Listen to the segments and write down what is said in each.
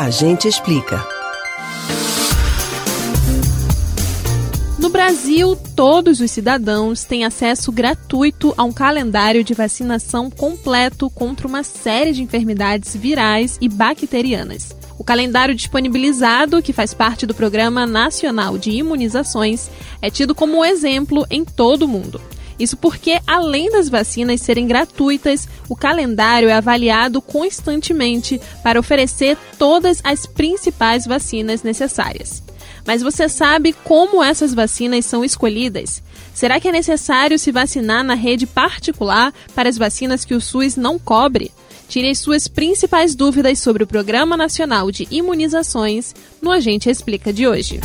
A gente explica. No Brasil, todos os cidadãos têm acesso gratuito a um calendário de vacinação completo contra uma série de enfermidades virais e bacterianas. O calendário disponibilizado, que faz parte do Programa Nacional de Imunizações, é tido como exemplo em todo o mundo. Isso porque, além das vacinas serem gratuitas, o calendário é avaliado constantemente para oferecer todas as principais vacinas necessárias. Mas você sabe como essas vacinas são escolhidas? Será que é necessário se vacinar na rede particular para as vacinas que o SUS não cobre? Tire as suas principais dúvidas sobre o Programa Nacional de Imunizações no Agente Explica de hoje.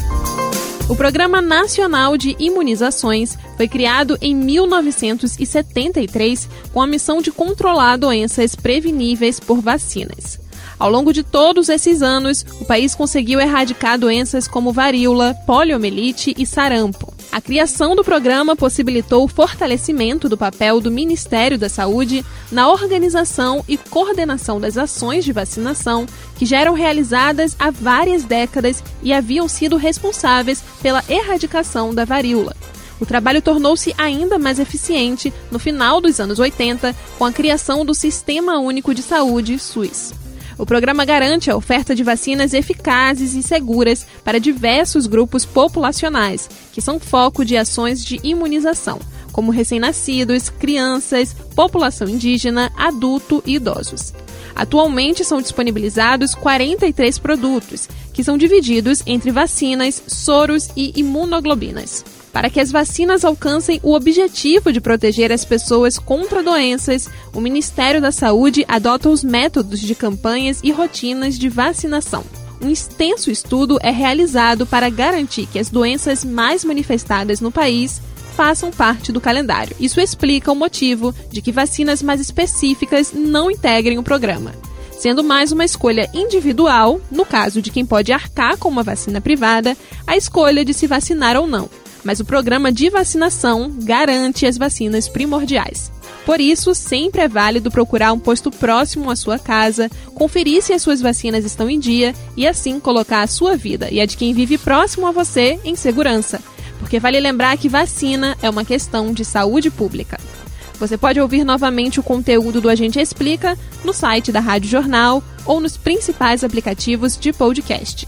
O Programa Nacional de Imunizações foi criado em 1973 com a missão de controlar doenças preveníveis por vacinas. Ao longo de todos esses anos, o país conseguiu erradicar doenças como varíola, poliomielite e sarampo. A criação do programa possibilitou o fortalecimento do papel do Ministério da Saúde na organização e coordenação das ações de vacinação que já eram realizadas há várias décadas e haviam sido responsáveis pela erradicação da varíola. O trabalho tornou-se ainda mais eficiente no final dos anos 80 com a criação do Sistema Único de Saúde, SUS. O programa garante a oferta de vacinas eficazes e seguras para diversos grupos populacionais, que são foco de ações de imunização, como recém-nascidos, crianças, população indígena, adulto e idosos. Atualmente são disponibilizados 43 produtos, que são divididos entre vacinas, soros e imunoglobinas. Para que as vacinas alcancem o objetivo de proteger as pessoas contra doenças, o Ministério da Saúde adota os métodos de campanhas e rotinas de vacinação. Um extenso estudo é realizado para garantir que as doenças mais manifestadas no país façam parte do calendário. Isso explica o motivo de que vacinas mais específicas não integrem o programa sendo mais uma escolha individual, no caso de quem pode arcar com uma vacina privada, a escolha de se vacinar ou não mas o programa de vacinação garante as vacinas primordiais. Por isso, sempre é válido procurar um posto próximo à sua casa, conferir se as suas vacinas estão em dia e assim colocar a sua vida e a de quem vive próximo a você em segurança. Porque vale lembrar que vacina é uma questão de saúde pública. Você pode ouvir novamente o conteúdo do Agente Explica no site da Rádio Jornal ou nos principais aplicativos de podcast.